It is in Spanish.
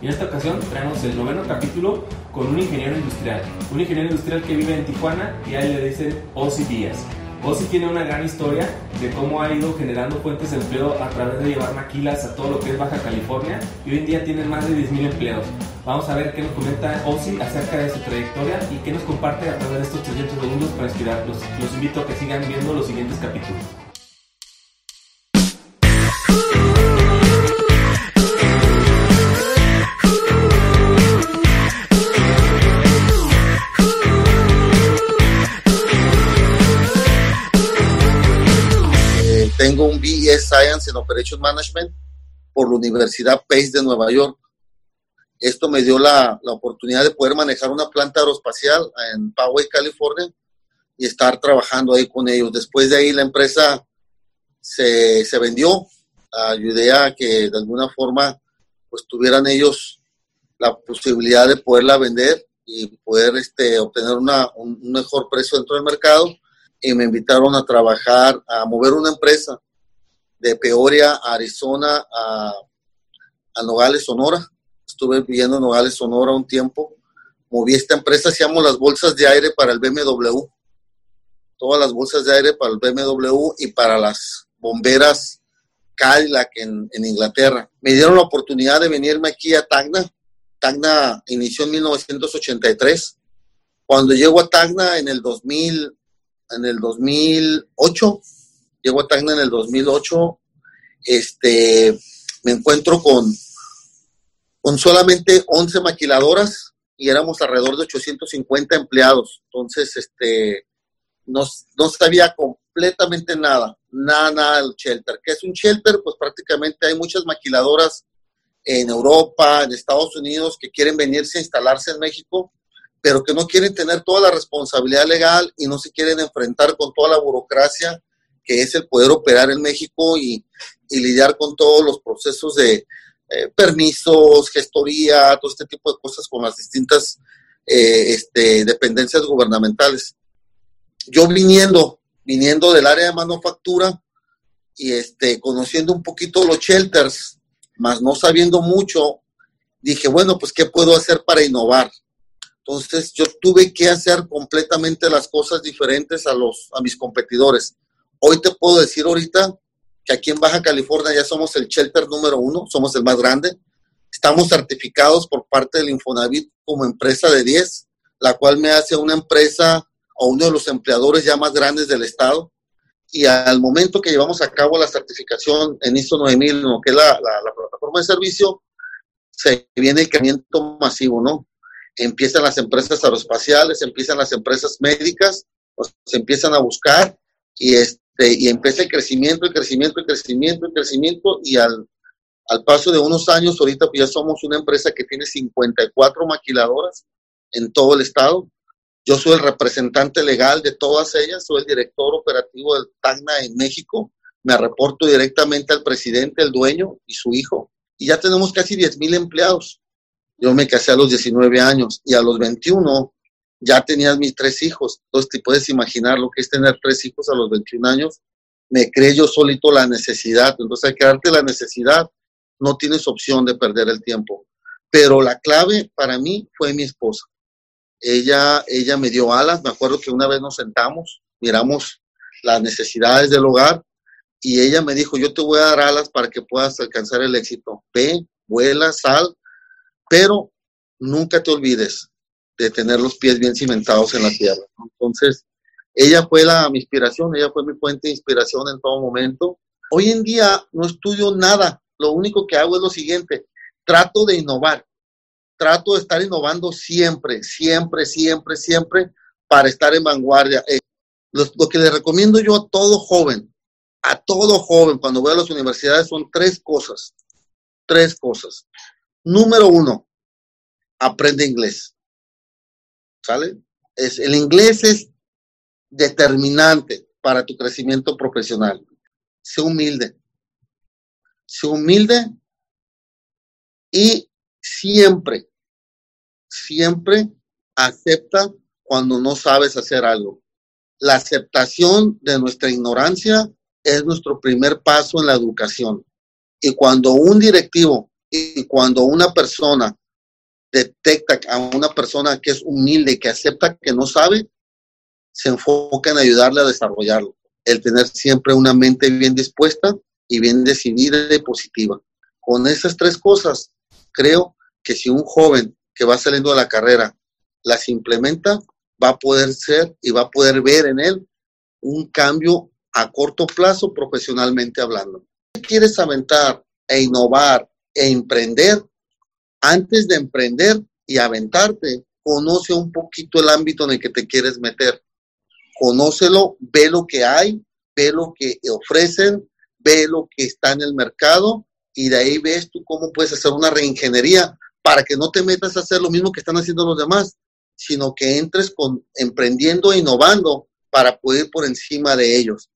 Y en esta ocasión traemos el noveno capítulo con un ingeniero industrial. Un ingeniero industrial que vive en Tijuana y a él le dicen Ozzy Díaz. Ozzy tiene una gran historia de cómo ha ido generando fuentes de empleo a través de llevar maquilas a todo lo que es Baja California y hoy en día tiene más de 10.000 empleos. Vamos a ver qué nos comenta Ozzy acerca de su trayectoria y qué nos comparte a través de estos 300 segundos para inspirarlos. Los invito a que sigan viendo los siguientes capítulos. Tengo un BS Science in Operation Management por la Universidad Pace de Nueva York. Esto me dio la, la oportunidad de poder manejar una planta aeroespacial en Poway, California, y estar trabajando ahí con ellos. Después de ahí la empresa se, se vendió. Ayudé a que de alguna forma pues tuvieran ellos la posibilidad de poderla vender y poder este, obtener una, un un mejor precio dentro del mercado. Y me invitaron a trabajar, a mover una empresa de Peoria, Arizona, a, a Nogales, Sonora. Estuve viviendo en Nogales, Sonora un tiempo. Moví esta empresa, hacíamos las bolsas de aire para el BMW. Todas las bolsas de aire para el BMW y para las bomberas Cadillac en, en Inglaterra. Me dieron la oportunidad de venirme aquí a Tacna. Tacna inició en 1983. Cuando llego a Tacna en el 2000, en el 2008, llego a Tacna en el 2008, este, me encuentro con, con solamente 11 maquiladoras y éramos alrededor de 850 empleados. Entonces, este, no, no sabía completamente nada, nada, nada del shelter. ¿Qué es un shelter? Pues prácticamente hay muchas maquiladoras en Europa, en Estados Unidos, que quieren venirse a instalarse en México, pero que no quieren tener toda la responsabilidad legal y no se quieren enfrentar con toda la burocracia que es el poder operar en México y, y lidiar con todos los procesos de eh, permisos, gestoría, todo este tipo de cosas con las distintas eh, este, dependencias gubernamentales. Yo viniendo, viniendo del área de manufactura y este, conociendo un poquito los shelters, más no sabiendo mucho, dije, bueno, pues, ¿qué puedo hacer para innovar? Entonces, yo tuve que hacer completamente las cosas diferentes a, los, a mis competidores. Hoy te puedo decir ahorita que aquí en Baja California ya somos el shelter número uno, somos el más grande. Estamos certificados por parte del Infonavit como empresa de 10, la cual me hace una empresa o uno de los empleadores ya más grandes del estado. Y al momento que llevamos a cabo la certificación en ISO 9000, ¿no? que es la, la, la plataforma de servicio, se viene el crecimiento masivo, ¿no? Empiezan las empresas aeroespaciales, empiezan las empresas médicas, pues, se empiezan a buscar y, este, y empieza el crecimiento, el crecimiento, el crecimiento, el crecimiento y al, al paso de unos años, ahorita pues ya somos una empresa que tiene 54 maquiladoras en todo el estado. Yo soy el representante legal de todas ellas, soy el director operativo del TAGNA en México. Me reporto directamente al presidente, el dueño y su hijo. Y ya tenemos casi 10 mil empleados. Yo me casé a los 19 años y a los 21 ya tenía mis tres hijos. Entonces te puedes imaginar lo que es tener tres hijos a los 21 años. Me creé yo solito la necesidad. Entonces al crearte la necesidad, no tienes opción de perder el tiempo. Pero la clave para mí fue mi esposa. Ella, ella me dio alas. Me acuerdo que una vez nos sentamos, miramos las necesidades del hogar y ella me dijo, yo te voy a dar alas para que puedas alcanzar el éxito. Ve, vuela, sal, pero nunca te olvides de tener los pies bien cimentados en la tierra. Entonces, ella fue la, mi inspiración, ella fue mi fuente de inspiración en todo momento. Hoy en día no estudio nada, lo único que hago es lo siguiente, trato de innovar, trato de estar innovando siempre, siempre, siempre, siempre para estar en vanguardia. Eh, lo, lo, que le recomiendo yo a todo joven, a todo joven cuando voy a las universidades son tres cosas, tres cosas. Número uno, aprende inglés. ¿Sale? Es, el inglés es determinante para tu crecimiento profesional. Sé humilde. Sé humilde y siempre, siempre acepta cuando no sabes hacer algo. La aceptación de nuestra ignorancia es nuestro primer paso en la educación. Y cuando un directivo Y cuando una persona detecta a una persona que es humilde, que acepta que no sabe, se enfoca en ayudarle a desarrollarlo. El tener siempre una mente bien dispuesta y bien decidida y positiva. Con esas tres cosas, creo que si un joven que va saliendo de la carrera las implementa, va a poder ser y va a poder ver en él un cambio a corto plazo profesionalmente hablando. Si quieres aventar e innovar e emprender, antes de emprender y aventarte, conoce un poquito el ámbito en el que te quieres meter. Conócelo, ve lo que hay, ve lo que ofrecen, ve lo que está en el mercado y de ahí ves tú cómo puedes hacer una reingeniería para que no te metas a hacer lo mismo que están haciendo los demás, sino que entres con emprendiendo e innovando para poder ir por encima de ellos.